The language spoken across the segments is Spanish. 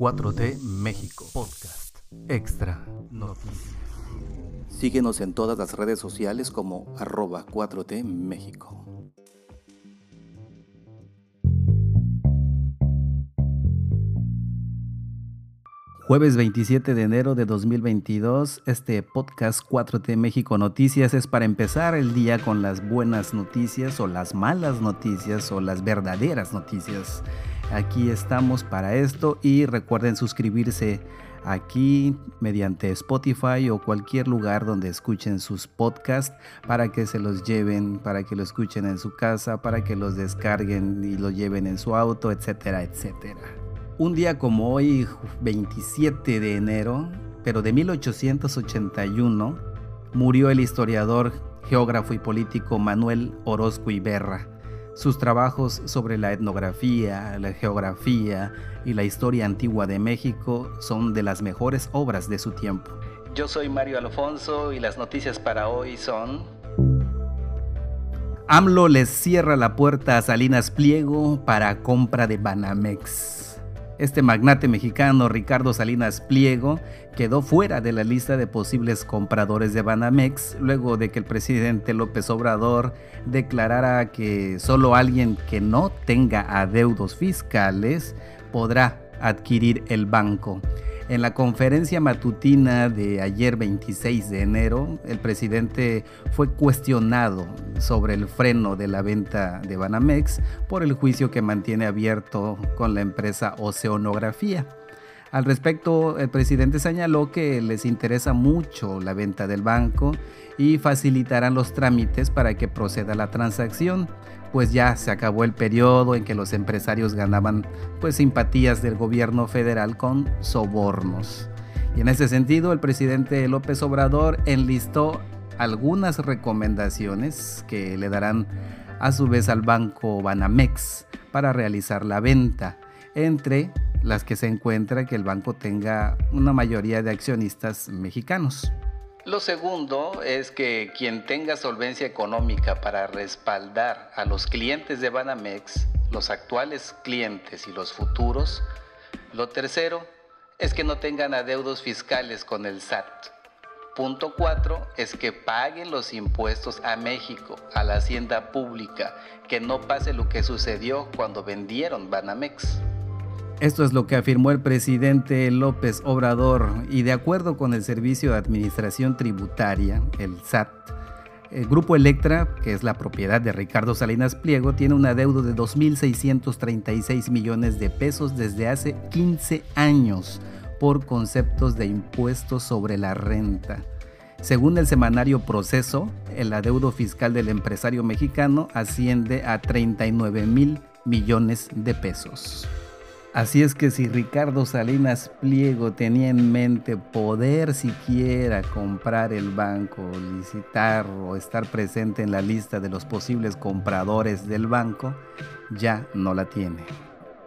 4T México Podcast Extra Noticias. Síguenos en todas las redes sociales como arroba 4T México. Jueves 27 de enero de 2022, este podcast 4T México Noticias es para empezar el día con las buenas noticias o las malas noticias o las verdaderas noticias. Aquí estamos para esto y recuerden suscribirse aquí mediante Spotify o cualquier lugar donde escuchen sus podcasts para que se los lleven, para que lo escuchen en su casa, para que los descarguen y lo lleven en su auto, etcétera, etcétera. Un día como hoy, 27 de enero, pero de 1881, murió el historiador, geógrafo y político Manuel Orozco Iberra. Sus trabajos sobre la etnografía, la geografía y la historia antigua de México son de las mejores obras de su tiempo. Yo soy Mario Alfonso y las noticias para hoy son... AMLO les cierra la puerta a Salinas Pliego para compra de Banamex. Este magnate mexicano, Ricardo Salinas Pliego, quedó fuera de la lista de posibles compradores de Banamex luego de que el presidente López Obrador declarara que solo alguien que no tenga adeudos fiscales podrá adquirir el banco. En la conferencia matutina de ayer 26 de enero, el presidente fue cuestionado sobre el freno de la venta de Banamex por el juicio que mantiene abierto con la empresa Oceanografía. Al respecto, el presidente señaló que les interesa mucho la venta del banco y facilitarán los trámites para que proceda la transacción, pues ya se acabó el periodo en que los empresarios ganaban pues simpatías del gobierno federal con sobornos. Y en ese sentido, el presidente López Obrador enlistó algunas recomendaciones que le darán a su vez al banco Banamex para realizar la venta, entre las que se encuentra que el banco tenga una mayoría de accionistas mexicanos. Lo segundo es que quien tenga solvencia económica para respaldar a los clientes de Banamex, los actuales clientes y los futuros. Lo tercero es que no tengan adeudos fiscales con el SAT. Punto cuatro es que paguen los impuestos a México, a la hacienda pública, que no pase lo que sucedió cuando vendieron Banamex. Esto es lo que afirmó el presidente López Obrador y de acuerdo con el Servicio de Administración Tributaria, el SAT, el Grupo Electra, que es la propiedad de Ricardo Salinas Pliego, tiene un adeudo de 2.636 millones de pesos desde hace 15 años por conceptos de impuestos sobre la renta. Según el semanario Proceso, el adeudo fiscal del empresario mexicano asciende a 39 mil millones de pesos. Así es que si Ricardo Salinas Pliego tenía en mente poder siquiera comprar el banco, licitar o estar presente en la lista de los posibles compradores del banco, ya no la tiene.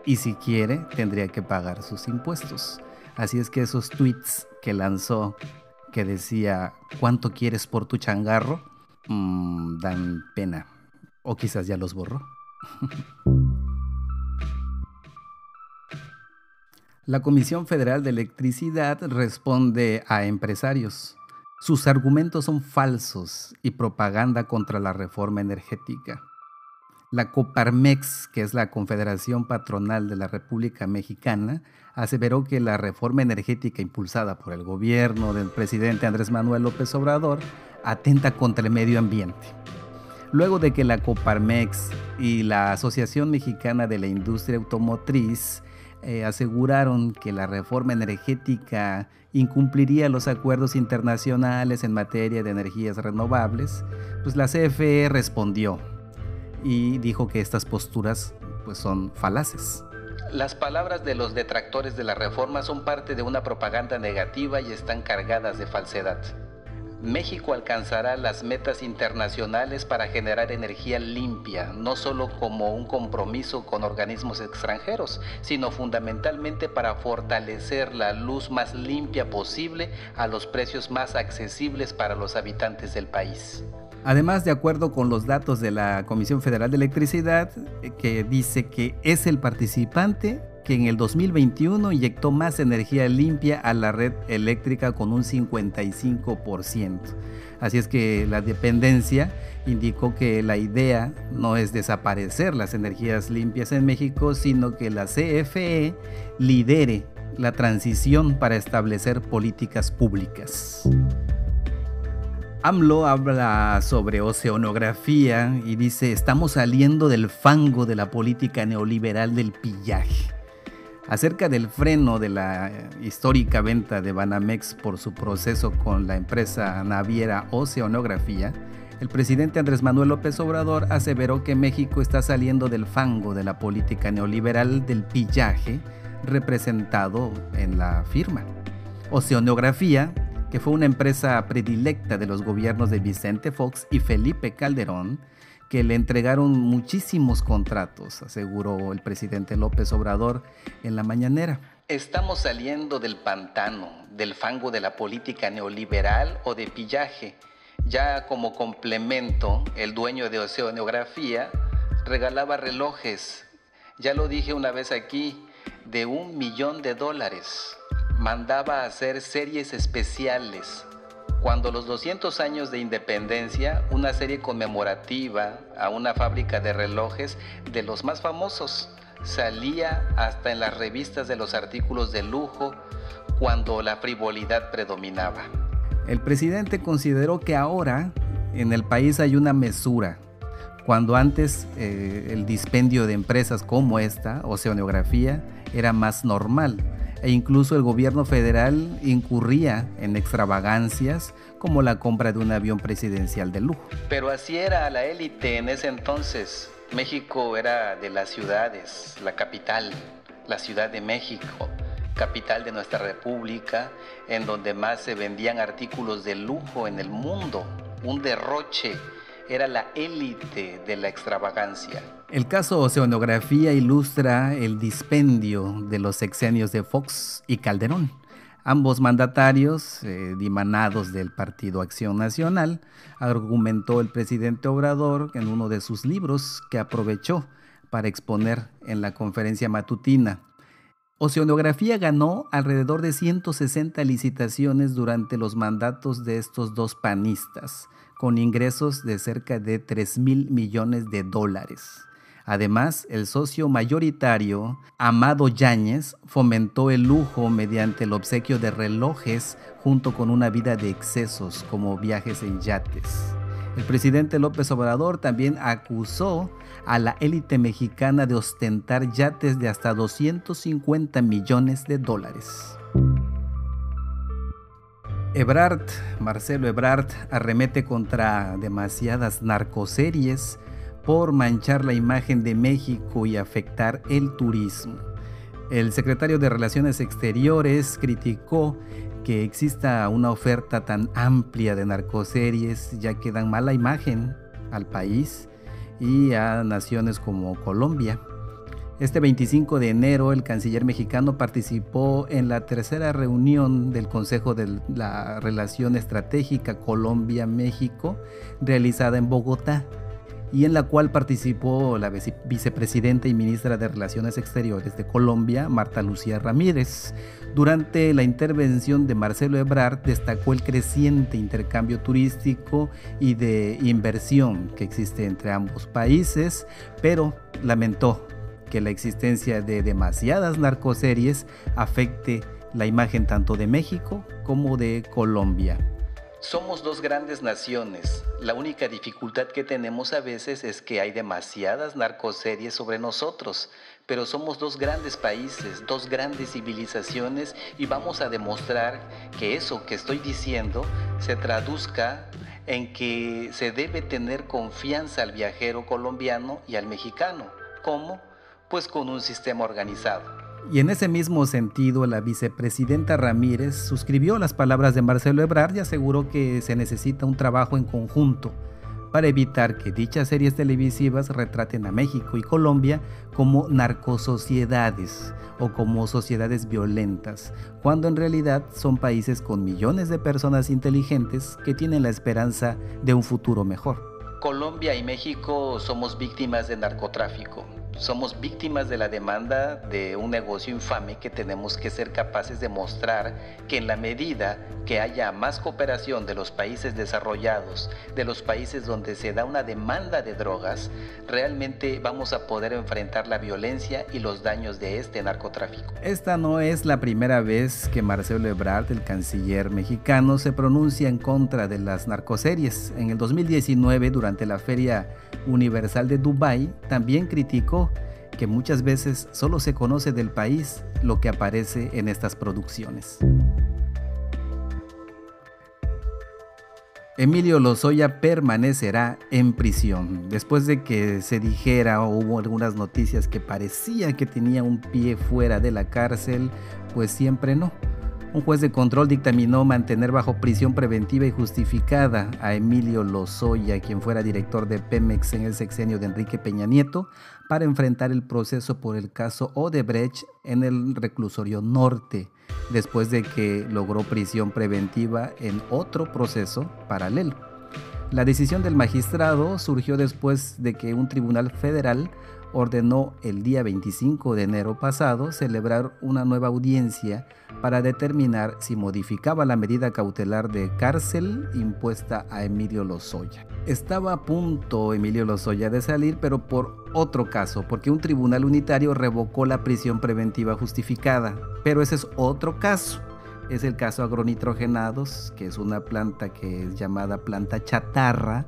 Y si quiere, tendría que pagar sus impuestos. Así es que esos tweets que lanzó que decía, ¿cuánto quieres por tu changarro? Mm, dan pena. O quizás ya los borró. La Comisión Federal de Electricidad responde a empresarios. Sus argumentos son falsos y propaganda contra la reforma energética. La Coparmex, que es la Confederación Patronal de la República Mexicana, aseveró que la reforma energética impulsada por el gobierno del presidente Andrés Manuel López Obrador atenta contra el medio ambiente. Luego de que la Coparmex y la Asociación Mexicana de la Industria Automotriz eh, aseguraron que la reforma energética incumpliría los acuerdos internacionales en materia de energías renovables, pues la CFE respondió y dijo que estas posturas pues son falaces. Las palabras de los detractores de la reforma son parte de una propaganda negativa y están cargadas de falsedad. México alcanzará las metas internacionales para generar energía limpia, no solo como un compromiso con organismos extranjeros, sino fundamentalmente para fortalecer la luz más limpia posible a los precios más accesibles para los habitantes del país. Además, de acuerdo con los datos de la Comisión Federal de Electricidad, eh, que dice que es el participante que en el 2021 inyectó más energía limpia a la red eléctrica con un 55%. Así es que la dependencia indicó que la idea no es desaparecer las energías limpias en México, sino que la CFE lidere la transición para establecer políticas públicas. AMLO habla sobre oceanografía y dice, estamos saliendo del fango de la política neoliberal del pillaje. Acerca del freno de la histórica venta de Banamex por su proceso con la empresa naviera Oceanografía, el presidente Andrés Manuel López Obrador aseveró que México está saliendo del fango de la política neoliberal del pillaje representado en la firma. Oceanografía que fue una empresa predilecta de los gobiernos de Vicente Fox y Felipe Calderón, que le entregaron muchísimos contratos, aseguró el presidente López Obrador en la mañanera. Estamos saliendo del pantano, del fango de la política neoliberal o de pillaje. Ya como complemento, el dueño de Oceanografía regalaba relojes, ya lo dije una vez aquí, de un millón de dólares mandaba hacer series especiales. Cuando los 200 años de independencia, una serie conmemorativa a una fábrica de relojes de los más famosos salía hasta en las revistas de los artículos de lujo cuando la frivolidad predominaba. El presidente consideró que ahora en el país hay una mesura. Cuando antes eh, el dispendio de empresas como esta, Oceanografía, era más normal e incluso el gobierno federal incurría en extravagancias como la compra de un avión presidencial de lujo. Pero así era la élite en ese entonces. México era de las ciudades, la capital, la Ciudad de México, capital de nuestra república, en donde más se vendían artículos de lujo en el mundo, un derroche era la élite de la extravagancia. El caso Oceanografía ilustra el dispendio de los sexenios de Fox y Calderón. Ambos mandatarios, eh, dimanados del Partido Acción Nacional, argumentó el presidente Obrador en uno de sus libros que aprovechó para exponer en la conferencia matutina. Oceanografía ganó alrededor de 160 licitaciones durante los mandatos de estos dos panistas, con ingresos de cerca de 3 mil millones de dólares. Además, el socio mayoritario, Amado Yáñez, fomentó el lujo mediante el obsequio de relojes junto con una vida de excesos como viajes en yates. El presidente López Obrador también acusó a la élite mexicana de ostentar yates de hasta 250 millones de dólares. Ebrard, Marcelo Ebrard, arremete contra demasiadas narcoseries por manchar la imagen de México y afectar el turismo. El secretario de Relaciones Exteriores criticó que exista una oferta tan amplia de narcoseries ya que dan mala imagen al país y a naciones como Colombia. Este 25 de enero el canciller mexicano participó en la tercera reunión del Consejo de la Relación Estratégica Colombia-México realizada en Bogotá y en la cual participó la vicepresidenta y ministra de Relaciones Exteriores de Colombia, Marta Lucía Ramírez. Durante la intervención de Marcelo Ebrard destacó el creciente intercambio turístico y de inversión que existe entre ambos países, pero lamentó que la existencia de demasiadas narcoseries afecte la imagen tanto de México como de Colombia. Somos dos grandes naciones. La única dificultad que tenemos a veces es que hay demasiadas narcoseries sobre nosotros, pero somos dos grandes países, dos grandes civilizaciones y vamos a demostrar que eso que estoy diciendo se traduzca en que se debe tener confianza al viajero colombiano y al mexicano. ¿Cómo? pues con un sistema organizado. Y en ese mismo sentido, la vicepresidenta Ramírez suscribió las palabras de Marcelo Ebrard y aseguró que se necesita un trabajo en conjunto para evitar que dichas series televisivas retraten a México y Colombia como narcosociedades o como sociedades violentas, cuando en realidad son países con millones de personas inteligentes que tienen la esperanza de un futuro mejor. Colombia y México somos víctimas de narcotráfico somos víctimas de la demanda de un negocio infame que tenemos que ser capaces de mostrar que en la medida que haya más cooperación de los países desarrollados, de los países donde se da una demanda de drogas, realmente vamos a poder enfrentar la violencia y los daños de este narcotráfico. Esta no es la primera vez que Marcelo Ebrard, el canciller mexicano, se pronuncia en contra de las narcoseries. En el 2019, durante la Feria Universal de Dubái, también criticó que muchas veces solo se conoce del país lo que aparece en estas producciones. Emilio Lozoya permanecerá en prisión. Después de que se dijera o hubo algunas noticias que parecía que tenía un pie fuera de la cárcel, pues siempre no. Un juez de control dictaminó mantener bajo prisión preventiva y justificada a Emilio Lozoya, quien fuera director de Pemex en el sexenio de Enrique Peña Nieto, para enfrentar el proceso por el caso Odebrecht en el reclusorio norte, después de que logró prisión preventiva en otro proceso paralelo. La decisión del magistrado surgió después de que un tribunal federal ordenó el día 25 de enero pasado celebrar una nueva audiencia para determinar si modificaba la medida cautelar de cárcel impuesta a Emilio Lozoya. Estaba a punto Emilio Lozoya de salir, pero por otro caso, porque un tribunal unitario revocó la prisión preventiva justificada. Pero ese es otro caso. Es el caso agronitrogenados, que es una planta que es llamada planta chatarra,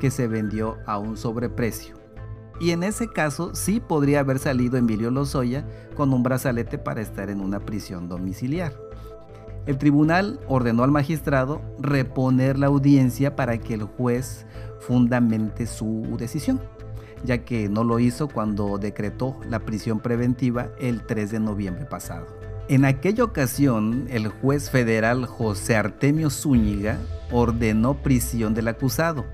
que se vendió a un sobreprecio. Y en ese caso sí podría haber salido Emilio Lozoya con un brazalete para estar en una prisión domiciliar. El tribunal ordenó al magistrado reponer la audiencia para que el juez fundamente su decisión, ya que no lo hizo cuando decretó la prisión preventiva el 3 de noviembre pasado. En aquella ocasión, el juez federal José Artemio Zúñiga ordenó prisión del acusado,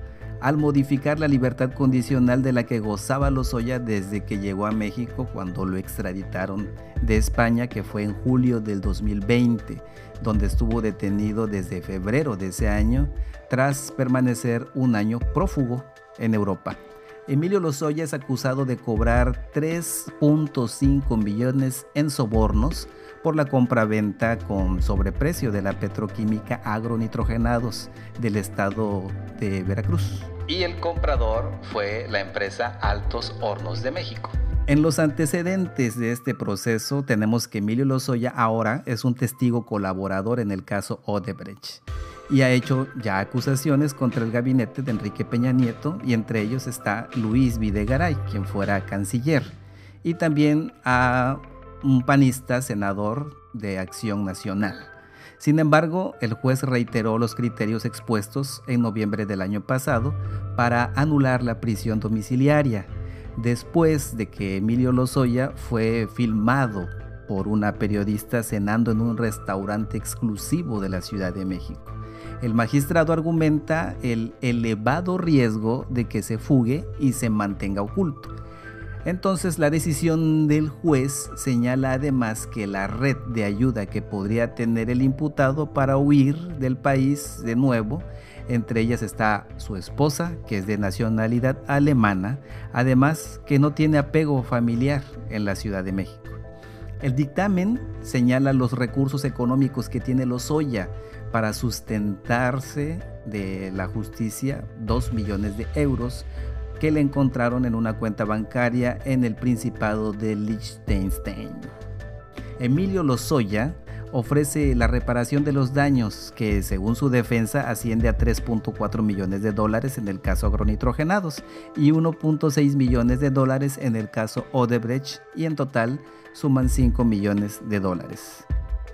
al modificar la libertad condicional de la que gozaba Lozoya desde que llegó a México cuando lo extraditaron de España, que fue en julio del 2020, donde estuvo detenido desde febrero de ese año tras permanecer un año prófugo en Europa. Emilio Lozoya es acusado de cobrar 3.5 millones en sobornos por la compra-venta con sobreprecio de la petroquímica agronitrogenados del estado de Veracruz y el comprador fue la empresa Altos Hornos de México. En los antecedentes de este proceso tenemos que Emilio Lozoya ahora es un testigo colaborador en el caso Odebrecht y ha hecho ya acusaciones contra el gabinete de Enrique Peña Nieto y entre ellos está Luis Videgaray, quien fuera canciller, y también a un panista senador de Acción Nacional. Sin embargo, el juez reiteró los criterios expuestos en noviembre del año pasado para anular la prisión domiciliaria, después de que Emilio Lozoya fue filmado por una periodista cenando en un restaurante exclusivo de la Ciudad de México. El magistrado argumenta el elevado riesgo de que se fugue y se mantenga oculto entonces la decisión del juez señala además que la red de ayuda que podría tener el imputado para huir del país de nuevo, entre ellas está su esposa, que es de nacionalidad alemana, además que no tiene apego familiar en la Ciudad de México. El dictamen señala los recursos económicos que tiene Lozoya para sustentarse de la justicia, 2 millones de euros, que le encontraron en una cuenta bancaria en el Principado de Liechtenstein. Emilio Lozoya ofrece la reparación de los daños que según su defensa asciende a 3.4 millones de dólares en el caso agronitrogenados y 1.6 millones de dólares en el caso Odebrecht y en total suman 5 millones de dólares.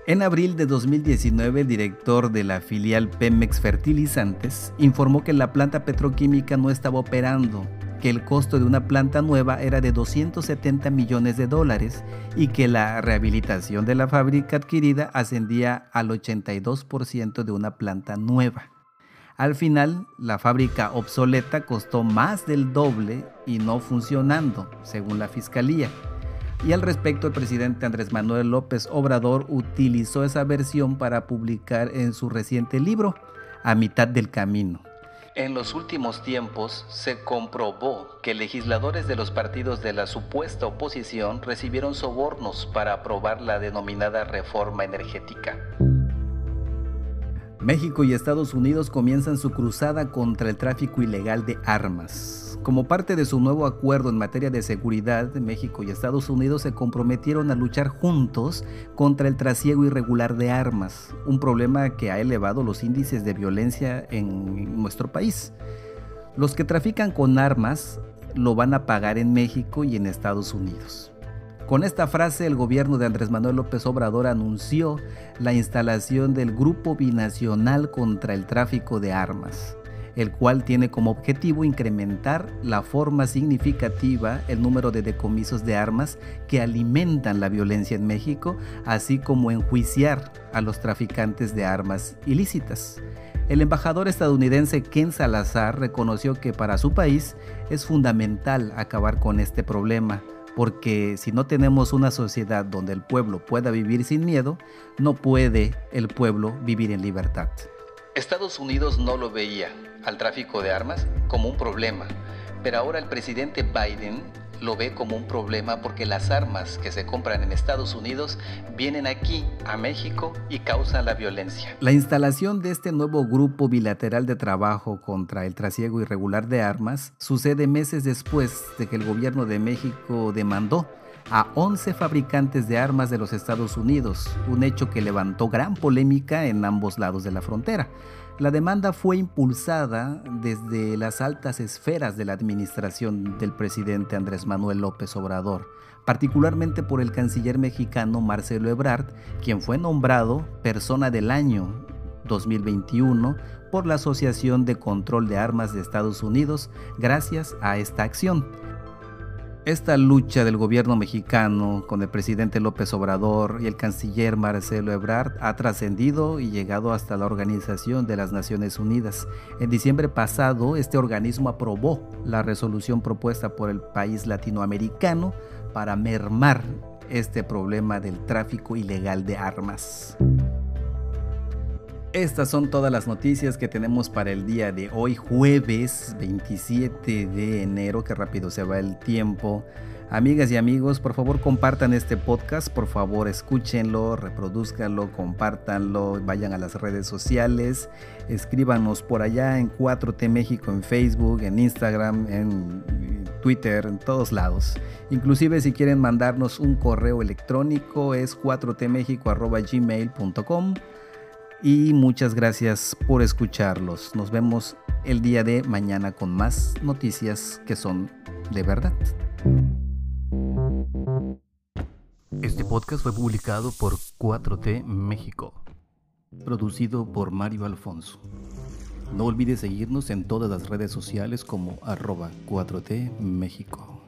En abril de 2019, el director de la filial Pemex Fertilizantes informó que la planta petroquímica no estaba operando, que el costo de una planta nueva era de 270 millones de dólares y que la rehabilitación de la fábrica adquirida ascendía al 82% de una planta nueva. Al final, la fábrica obsoleta costó más del doble y no funcionando, según la fiscalía. Y al respecto, el presidente Andrés Manuel López Obrador utilizó esa versión para publicar en su reciente libro, A mitad del camino. En los últimos tiempos se comprobó que legisladores de los partidos de la supuesta oposición recibieron sobornos para aprobar la denominada reforma energética. México y Estados Unidos comienzan su cruzada contra el tráfico ilegal de armas. Como parte de su nuevo acuerdo en materia de seguridad, México y Estados Unidos se comprometieron a luchar juntos contra el trasiego irregular de armas, un problema que ha elevado los índices de violencia en nuestro país. Los que trafican con armas lo van a pagar en México y en Estados Unidos. Con esta frase, el gobierno de Andrés Manuel López Obrador anunció la instalación del Grupo Binacional contra el Tráfico de Armas el cual tiene como objetivo incrementar la forma significativa el número de decomisos de armas que alimentan la violencia en México, así como enjuiciar a los traficantes de armas ilícitas. El embajador estadounidense Ken Salazar reconoció que para su país es fundamental acabar con este problema, porque si no tenemos una sociedad donde el pueblo pueda vivir sin miedo, no puede el pueblo vivir en libertad. Estados Unidos no lo veía al tráfico de armas como un problema, pero ahora el presidente Biden lo ve como un problema porque las armas que se compran en Estados Unidos vienen aquí, a México, y causan la violencia. La instalación de este nuevo grupo bilateral de trabajo contra el trasiego irregular de armas sucede meses después de que el gobierno de México demandó a 11 fabricantes de armas de los Estados Unidos, un hecho que levantó gran polémica en ambos lados de la frontera. La demanda fue impulsada desde las altas esferas de la administración del presidente Andrés Manuel López Obrador, particularmente por el canciller mexicano Marcelo Ebrard, quien fue nombrado persona del año 2021 por la Asociación de Control de Armas de Estados Unidos gracias a esta acción. Esta lucha del gobierno mexicano con el presidente López Obrador y el canciller Marcelo Ebrard ha trascendido y llegado hasta la Organización de las Naciones Unidas. En diciembre pasado, este organismo aprobó la resolución propuesta por el país latinoamericano para mermar este problema del tráfico ilegal de armas. Estas son todas las noticias que tenemos para el día de hoy, jueves 27 de enero, que rápido se va el tiempo. Amigas y amigos, por favor compartan este podcast, por favor escúchenlo, reproduzcanlo, compártanlo, vayan a las redes sociales, escríbanos por allá en 4T México, en Facebook, en Instagram, en Twitter, en todos lados. Inclusive si quieren mandarnos un correo electrónico es 4tmexico.gmail.com y muchas gracias por escucharlos. Nos vemos el día de mañana con más noticias que son de verdad. Este podcast fue publicado por 4T México. Producido por Mario Alfonso. No olvides seguirnos en todas las redes sociales como arroba 4T México.